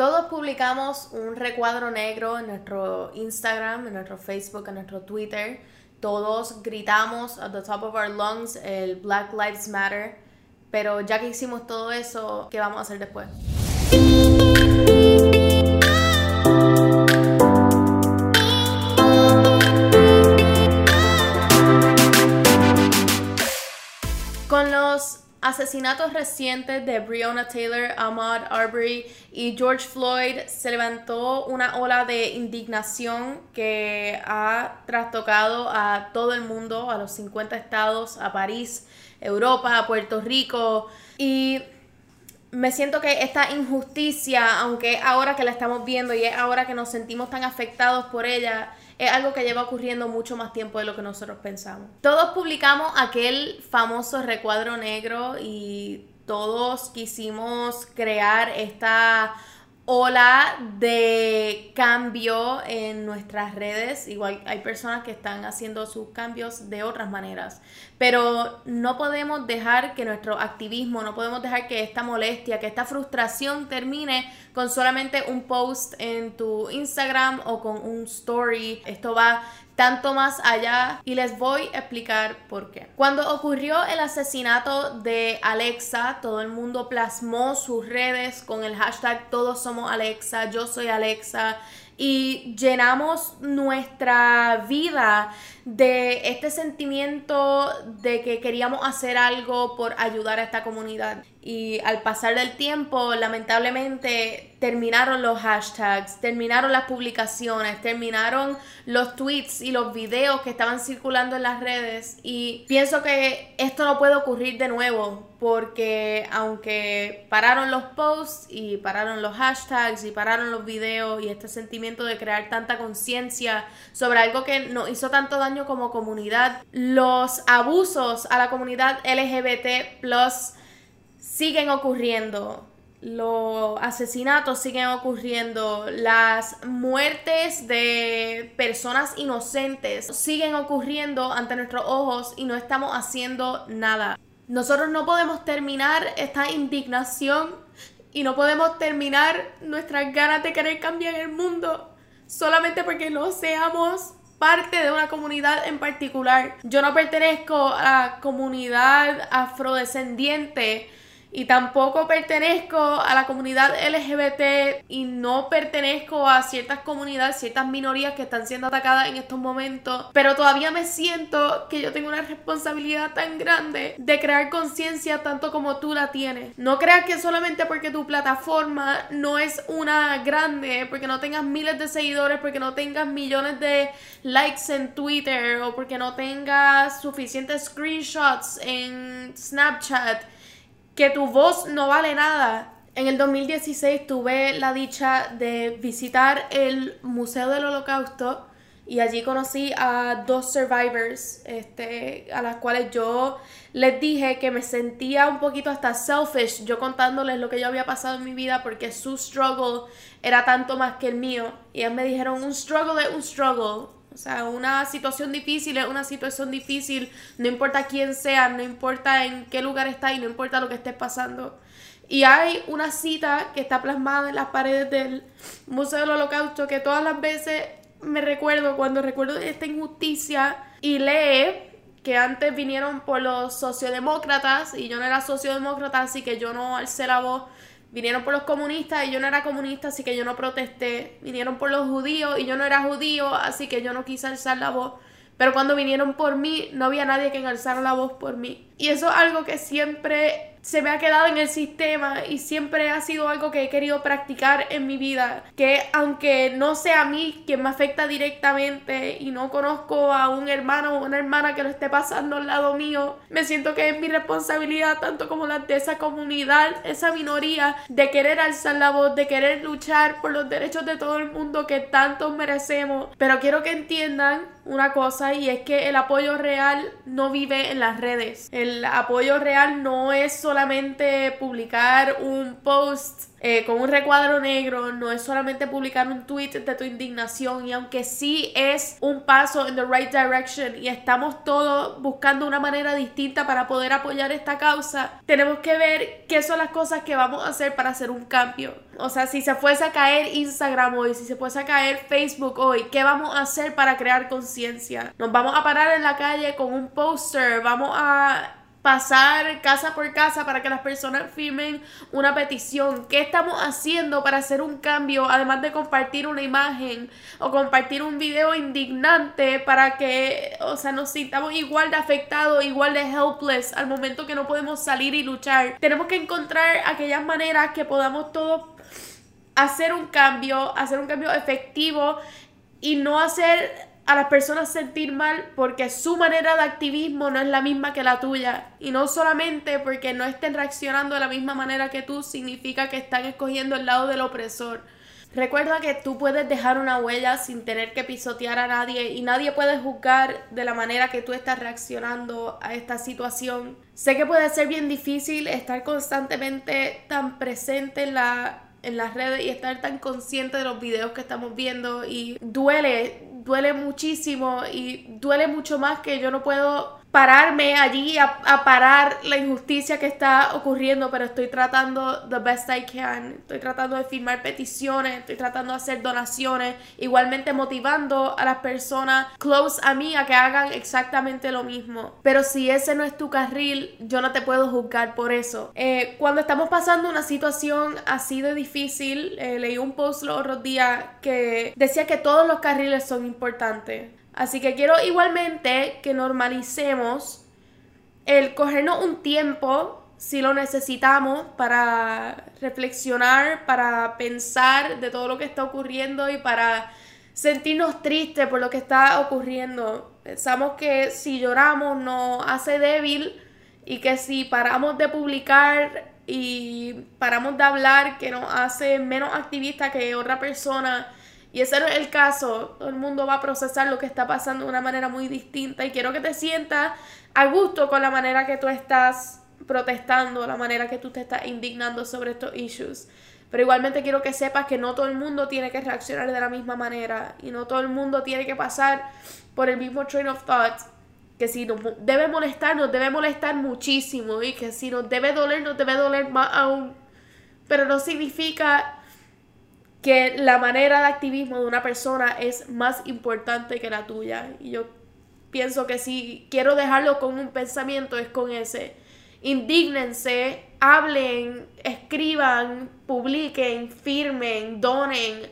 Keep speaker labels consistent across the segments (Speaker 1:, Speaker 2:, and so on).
Speaker 1: Todos publicamos un recuadro negro en nuestro Instagram, en nuestro Facebook, en nuestro Twitter. Todos gritamos at the top of our lungs el Black Lives Matter. Pero ya que hicimos todo eso, ¿qué vamos a hacer después? Asesinatos recientes de Breonna Taylor, Ahmaud Arbery y George Floyd se levantó una ola de indignación que ha trastocado a todo el mundo, a los 50 estados, a París, Europa, a Puerto Rico. Y me siento que esta injusticia, aunque ahora que la estamos viendo y es ahora que nos sentimos tan afectados por ella, es algo que lleva ocurriendo mucho más tiempo de lo que nosotros pensamos. Todos publicamos aquel famoso recuadro negro y todos quisimos crear esta ola de cambio en nuestras redes. Igual hay personas que están haciendo sus cambios de otras maneras. Pero no podemos dejar que nuestro activismo, no podemos dejar que esta molestia, que esta frustración termine con solamente un post en tu Instagram o con un story. Esto va tanto más allá y les voy a explicar por qué. Cuando ocurrió el asesinato de Alexa, todo el mundo plasmó sus redes con el hashtag todos somos Alexa, yo soy Alexa y llenamos nuestra vida de este sentimiento de que queríamos hacer algo por ayudar a esta comunidad. Y al pasar del tiempo, lamentablemente, terminaron los hashtags, terminaron las publicaciones, terminaron los tweets y los videos que estaban circulando en las redes. Y pienso que esto no puede ocurrir de nuevo, porque aunque pararon los posts y pararon los hashtags y pararon los videos y este sentimiento de crear tanta conciencia sobre algo que nos hizo tanto daño, como comunidad. Los abusos a la comunidad LGBT plus siguen ocurriendo. Los asesinatos siguen ocurriendo, las muertes de personas inocentes siguen ocurriendo ante nuestros ojos y no estamos haciendo nada. Nosotros no podemos terminar esta indignación y no podemos terminar nuestras ganas de querer cambiar el mundo solamente porque no seamos parte de una comunidad en particular. Yo no pertenezco a la comunidad afrodescendiente y tampoco pertenezco a la comunidad LGBT y no pertenezco a ciertas comunidades, ciertas minorías que están siendo atacadas en estos momentos, pero todavía me siento que yo tengo una responsabilidad tan grande de crear conciencia tanto como tú la tienes. No creas que solamente porque tu plataforma no es una grande, porque no tengas miles de seguidores, porque no tengas millones de likes en Twitter o porque no tengas suficientes screenshots en Snapchat, que tu voz no vale nada. En el 2016 tuve la dicha de visitar el Museo del Holocausto y allí conocí a dos survivors, este, a las cuales yo les dije que me sentía un poquito hasta selfish, yo contándoles lo que yo había pasado en mi vida porque su struggle era tanto más que el mío. Y ellos me dijeron, un struggle es un struggle, o sea, una situación difícil es una situación difícil, no importa quién sea, no importa en qué lugar está y no importa lo que estés pasando. Y hay una cita que está plasmada en las paredes del Museo del Holocausto que todas las veces me recuerdo cuando recuerdo esta injusticia y lee que antes vinieron por los sociodemócratas y yo no era sociodemócrata, así que yo no alcé la voz Vinieron por los comunistas y yo no era comunista, así que yo no protesté. Vinieron por los judíos y yo no era judío, así que yo no quise alzar la voz. Pero cuando vinieron por mí, no había nadie que alzara la voz por mí. Y eso es algo que siempre se me ha quedado en el sistema y siempre ha sido algo que he querido practicar en mi vida. Que aunque no sea a mí quien me afecta directamente y no conozco a un hermano o una hermana que lo esté pasando al lado mío, me siento que es mi responsabilidad, tanto como la de esa comunidad, esa minoría, de querer alzar la voz, de querer luchar por los derechos de todo el mundo que tanto merecemos. Pero quiero que entiendan una cosa y es que el apoyo real no vive en las redes. El apoyo real no es solamente publicar un post eh, con un recuadro negro, no es solamente publicar un tweet de tu indignación y aunque sí es un paso en the right direction y estamos todos buscando una manera distinta para poder apoyar esta causa, tenemos que ver qué son las cosas que vamos a hacer para hacer un cambio. O sea, si se fuese a caer Instagram hoy, si se fuese a caer Facebook hoy, ¿qué vamos a hacer para crear conciencia? Nos vamos a parar en la calle con un póster, vamos a pasar casa por casa para que las personas firmen una petición. ¿Qué estamos haciendo para hacer un cambio? Además de compartir una imagen o compartir un video indignante para que, o sea, nos sintamos igual de afectados, igual de helpless al momento que no podemos salir y luchar. Tenemos que encontrar aquellas maneras que podamos todos hacer un cambio, hacer un cambio efectivo y no hacer a las personas sentir mal porque su manera de activismo no es la misma que la tuya. Y no solamente porque no estén reaccionando de la misma manera que tú, significa que están escogiendo el lado del opresor. Recuerda que tú puedes dejar una huella sin tener que pisotear a nadie y nadie puede juzgar de la manera que tú estás reaccionando a esta situación. Sé que puede ser bien difícil estar constantemente tan presente en la en las redes y estar tan consciente de los videos que estamos viendo y duele duele muchísimo y duele mucho más que yo no puedo pararme allí a, parar la injusticia que está ocurriendo, pero estoy tratando the best I can, estoy tratando de firmar peticiones, estoy tratando de hacer donaciones, igualmente motivando a las personas close a mí a que hagan exactamente lo mismo. Pero si ese no es tu carril, yo no te puedo juzgar por eso. Eh, cuando estamos pasando una situación así de difícil, eh, leí un post los otros días que decía que todos los carriles son importantes. Así que quiero igualmente que normalicemos el cogernos un tiempo, si lo necesitamos, para reflexionar, para pensar de todo lo que está ocurriendo y para sentirnos tristes por lo que está ocurriendo. Pensamos que si lloramos nos hace débil y que si paramos de publicar y paramos de hablar que nos hace menos activista que otra persona y ese no es el caso. Todo el mundo va a procesar lo que está pasando de una manera muy distinta. Y quiero que te sientas a gusto con la manera que tú estás protestando, la manera que tú te estás indignando sobre estos issues. Pero igualmente quiero que sepas que no todo el mundo tiene que reaccionar de la misma manera. Y no todo el mundo tiene que pasar por el mismo train of thought. Que si nos debe molestar, nos debe molestar muchísimo. Y que si nos debe doler, nos debe doler más aún. Pero no significa que la manera de activismo de una persona es más importante que la tuya. Y yo pienso que si quiero dejarlo con un pensamiento es con ese. Indígnense, hablen, escriban, publiquen, firmen, donen.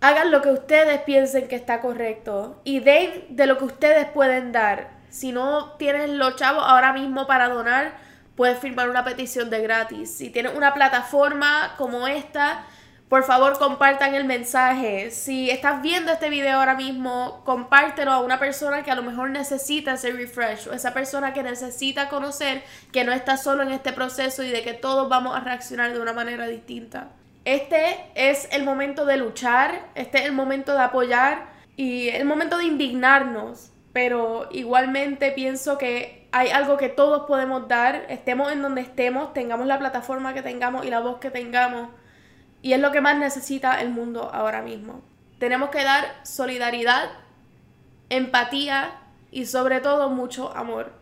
Speaker 1: Hagan lo que ustedes piensen que está correcto y den de lo que ustedes pueden dar. Si no tienen los chavos ahora mismo para donar, puedes firmar una petición de gratis. Si tienes una plataforma como esta, por favor, compartan el mensaje. Si estás viendo este video ahora mismo, compártelo a una persona que a lo mejor necesita ese refresh o esa persona que necesita conocer que no está solo en este proceso y de que todos vamos a reaccionar de una manera distinta. Este es el momento de luchar, este es el momento de apoyar y el momento de indignarnos, pero igualmente pienso que hay algo que todos podemos dar, estemos en donde estemos, tengamos la plataforma que tengamos y la voz que tengamos y es lo que más necesita el mundo ahora mismo. Tenemos que dar solidaridad, empatía y sobre todo mucho amor.